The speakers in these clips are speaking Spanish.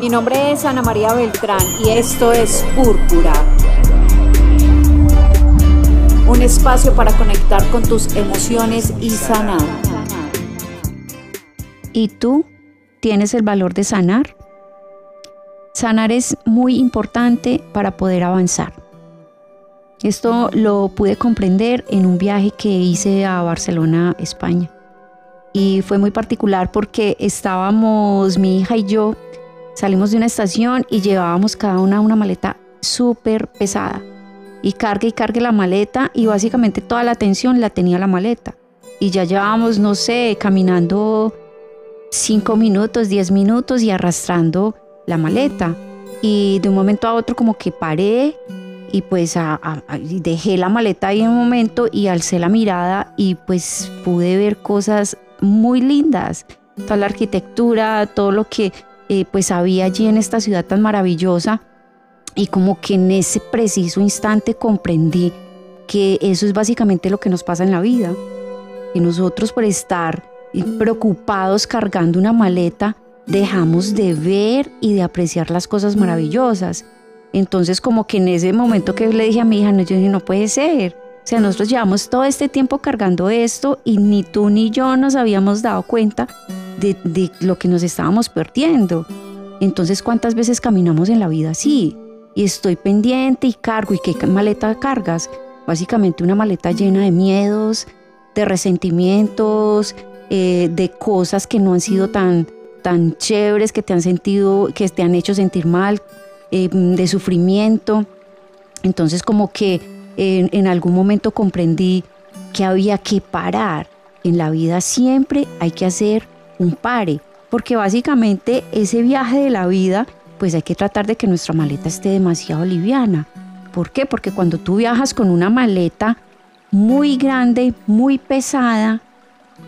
Mi nombre es Ana María Beltrán y esto es Púrpura. Un espacio para conectar con tus emociones y sanar. ¿Y tú tienes el valor de sanar? Sanar es muy importante para poder avanzar. Esto lo pude comprender en un viaje que hice a Barcelona, España. Y fue muy particular porque estábamos mi hija y yo Salimos de una estación y llevábamos cada una una maleta súper pesada. Y cargue y cargue la maleta y básicamente toda la atención la tenía la maleta. Y ya llevábamos, no sé, caminando cinco minutos, diez minutos y arrastrando la maleta. Y de un momento a otro como que paré y pues dejé la maleta ahí en un momento y alcé la mirada y pues pude ver cosas muy lindas. Toda la arquitectura, todo lo que eh, pues había allí en esta ciudad tan maravillosa y como que en ese preciso instante comprendí que eso es básicamente lo que nos pasa en la vida. Y nosotros por estar preocupados cargando una maleta, dejamos de ver y de apreciar las cosas maravillosas. Entonces como que en ese momento que le dije a mi hija, no, yo dije, no puede ser. O sea, nosotros llevamos todo este tiempo cargando esto y ni tú ni yo nos habíamos dado cuenta de, lo que nos estábamos perdiendo. Entonces, ¿cuántas veces caminamos en la vida así? Y estoy pendiente y cargo. ¿Y qué maleta cargas? Básicamente una maleta llena de miedos, de resentimientos, eh, de cosas que no han sido tan, tan chéveres, que te han sentido, que te han hecho sentir mal, eh, de sufrimiento. Entonces como que en algún momento comprendí que había que parar. En la vida siempre hay que hacer un pare, porque básicamente ese viaje de la vida, pues hay que tratar de que nuestra maleta esté demasiado liviana. ¿Por qué? Porque cuando tú viajas con una maleta muy grande, muy pesada,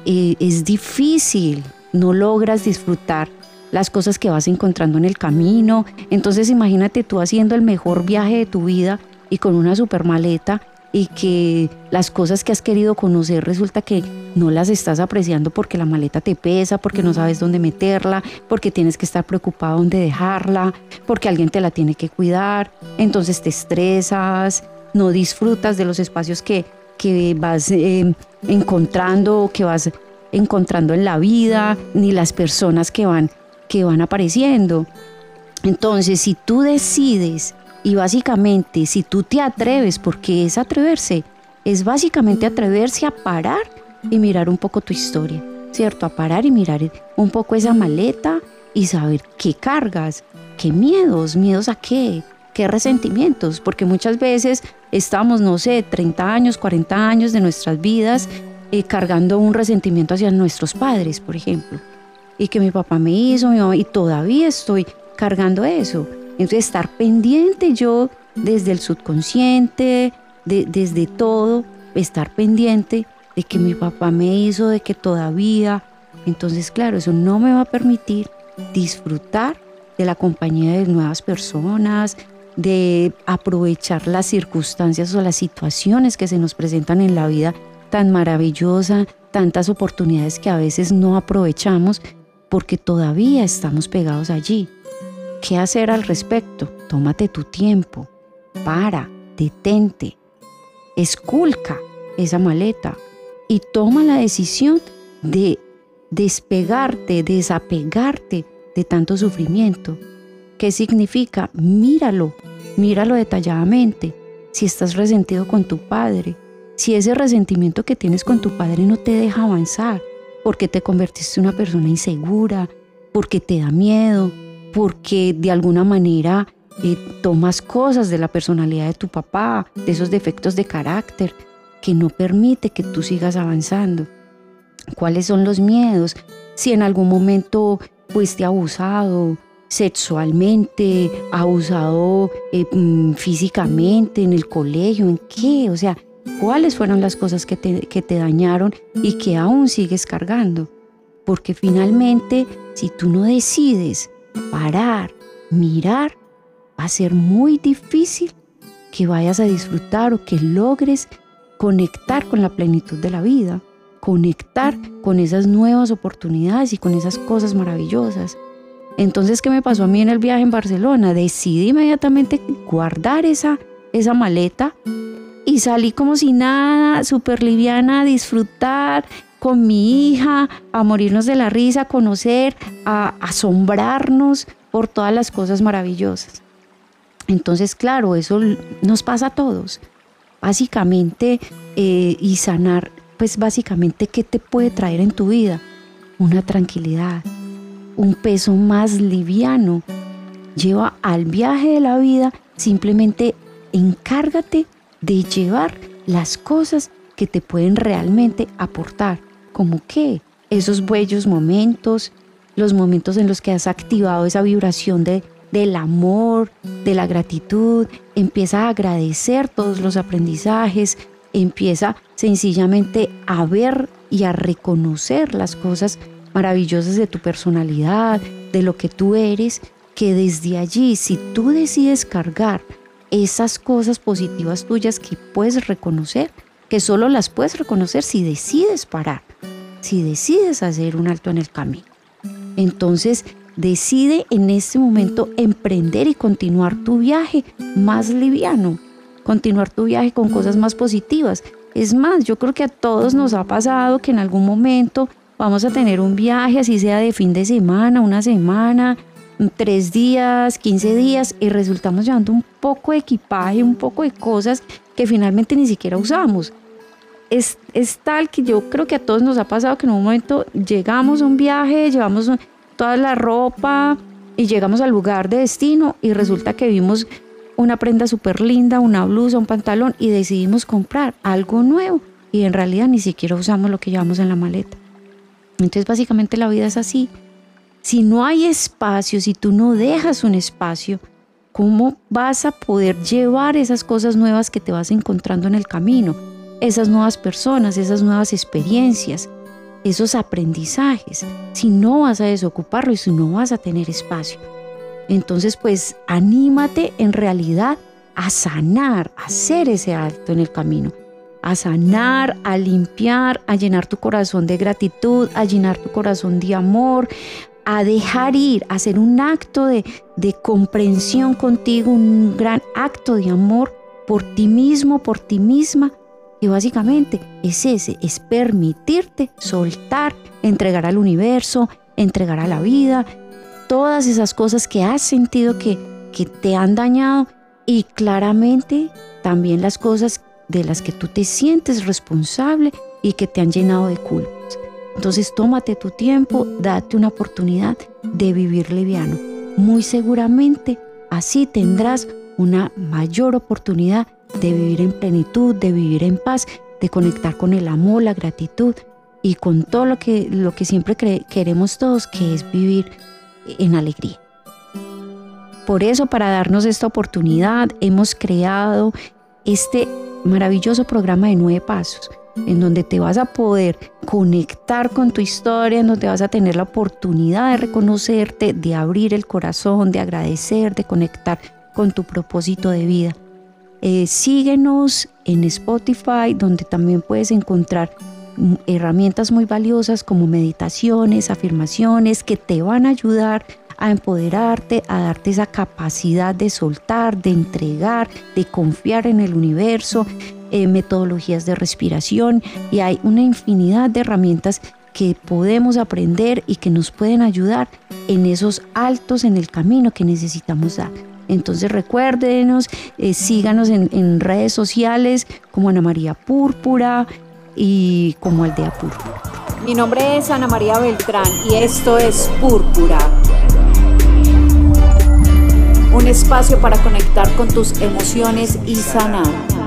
eh, es difícil, no logras disfrutar las cosas que vas encontrando en el camino. Entonces imagínate tú haciendo el mejor viaje de tu vida y con una super maleta y que las cosas que has querido conocer resulta que no las estás apreciando porque la maleta te pesa, porque no sabes dónde meterla, porque tienes que estar preocupado dónde dejarla, porque alguien te la tiene que cuidar, entonces te estresas, no disfrutas de los espacios que, que vas eh, encontrando, que vas encontrando en la vida, ni las personas que van, que van apareciendo. Entonces, si tú decides y básicamente, si tú te atreves, porque es atreverse, es básicamente atreverse a parar y mirar un poco tu historia, ¿cierto? A parar y mirar un poco esa maleta y saber qué cargas, qué miedos, miedos a qué, qué resentimientos, porque muchas veces estamos, no sé, 30 años, 40 años de nuestras vidas eh, cargando un resentimiento hacia nuestros padres, por ejemplo, y que mi papá me hizo, mi mamá, y todavía estoy cargando eso. Entonces estar pendiente yo desde el subconsciente, desde todo, estar pendiente de que mi papá me hizo, de que todavía. Entonces, claro, eso no me va a permitir disfrutar de la compañía de nuevas personas, de aprovechar las circunstancias o las situaciones que se nos presentan en la vida tan maravillosa, tantas oportunidades que a veces no aprovechamos porque todavía estamos pegados allí. ¿Qué hacer al respecto? Tómate tu tiempo, para, detente, esculca esa maleta y toma la decisión de despegarte, desapegarte de tanto sufrimiento. ¿Qué significa? Míralo, míralo detalladamente. Si estás resentido con tu padre, si ese resentimiento que tienes con tu padre no te deja avanzar, porque te convertiste en una persona insegura, porque te da miedo, porque de alguna manera eh, tomas cosas de la personalidad de tu papá, de esos defectos de carácter que no permite que tú sigas avanzando. ¿Cuáles son los miedos? Si en algún momento fuiste abusado sexualmente, abusado eh, mm, físicamente en el colegio, ¿en qué? O sea, ¿cuáles fueron las cosas que te, que te dañaron y que aún sigues cargando? Porque finalmente, si tú no decides parar, mirar, va a ser muy difícil que vayas a disfrutar o que logres conectar con la plenitud de la vida, conectar con esas nuevas oportunidades y con esas cosas maravillosas. Entonces, ¿qué me pasó a mí en el viaje en Barcelona? Decidí inmediatamente guardar esa, esa maleta y salí como si nada, súper liviana, a disfrutar con mi hija, a morirnos de la risa, a conocer, a asombrarnos por todas las cosas maravillosas. Entonces, claro, eso nos pasa a todos. Básicamente, eh, y sanar, pues básicamente, ¿qué te puede traer en tu vida? Una tranquilidad, un peso más liviano. Lleva al viaje de la vida, simplemente encárgate de llevar las cosas que te pueden realmente aportar. ¿Como qué? Esos bellos momentos, los momentos en los que has activado esa vibración de, del amor, de la gratitud, empieza a agradecer todos los aprendizajes, empieza sencillamente a ver y a reconocer las cosas maravillosas de tu personalidad, de lo que tú eres, que desde allí, si tú decides cargar esas cosas positivas tuyas que puedes reconocer, que solo las puedes reconocer si decides parar, si decides hacer un alto en el camino. Entonces, decide en este momento emprender y continuar tu viaje más liviano, continuar tu viaje con cosas más positivas. Es más, yo creo que a todos nos ha pasado que en algún momento vamos a tener un viaje, así sea de fin de semana, una semana, tres días, quince días, y resultamos llevando un poco de equipaje, un poco de cosas que finalmente ni siquiera usamos. Es, es, tal que yo creo que a todos nos ha pasado que en un momento llegamos a un viaje, llevamos toda la ropa y llegamos al lugar de destino y resulta que vimos una prenda súper linda, una blusa, un pantalón y decidimos comprar algo nuevo y en realidad ni siquiera usamos lo que llevamos en la maleta. Entonces básicamente la vida es así. Si no hay espacio, si tú no dejas un espacio, ¿cómo vas a poder llevar esas cosas nuevas que te vas encontrando en el camino? Esas nuevas personas, esas nuevas experiencias, esos aprendizajes, si no vas a desocuparlo y si no vas a tener espacio. Entonces, pues anímate en realidad a sanar, a hacer ese alto en el camino a sanar, a limpiar, a llenar tu corazón de gratitud, a llenar tu corazón de amor, a dejar ir, a hacer un acto de, de comprensión contigo, un gran acto de amor por ti mismo, por ti misma. Y básicamente es ese, es permitirte soltar, entregar al universo, entregar a la vida, todas esas cosas que has sentido que, que te han dañado y claramente también las cosas de las que tú te sientes responsable y que te han llenado de culpas. Entonces tómate tu tiempo, date una oportunidad de vivir liviano. Muy seguramente así tendrás una mayor oportunidad de vivir en plenitud, de vivir en paz, de conectar con el amor, la gratitud y con todo lo que, lo que siempre queremos todos, que es vivir en alegría. Por eso, para darnos esta oportunidad, hemos creado este maravilloso programa de nueve pasos, en donde te vas a poder conectar con tu historia, en donde vas a tener la oportunidad de reconocerte, de abrir el corazón, de agradecer, de conectar con tu propósito de vida. Eh, síguenos en Spotify, donde también puedes encontrar mm, herramientas muy valiosas como meditaciones, afirmaciones que te van a ayudar a empoderarte, a darte esa capacidad de soltar, de entregar, de confiar en el universo, eh, metodologías de respiración y hay una infinidad de herramientas que podemos aprender y que nos pueden ayudar en esos altos en el camino que necesitamos dar. Entonces recuérdenos, eh, síganos en, en, redes sociales como Ana María Púrpura y como Aldea Púrpura. Mi nombre es Ana María Beltrán y esto es Púrpura un espacio para conectar con tus emociones y sanar.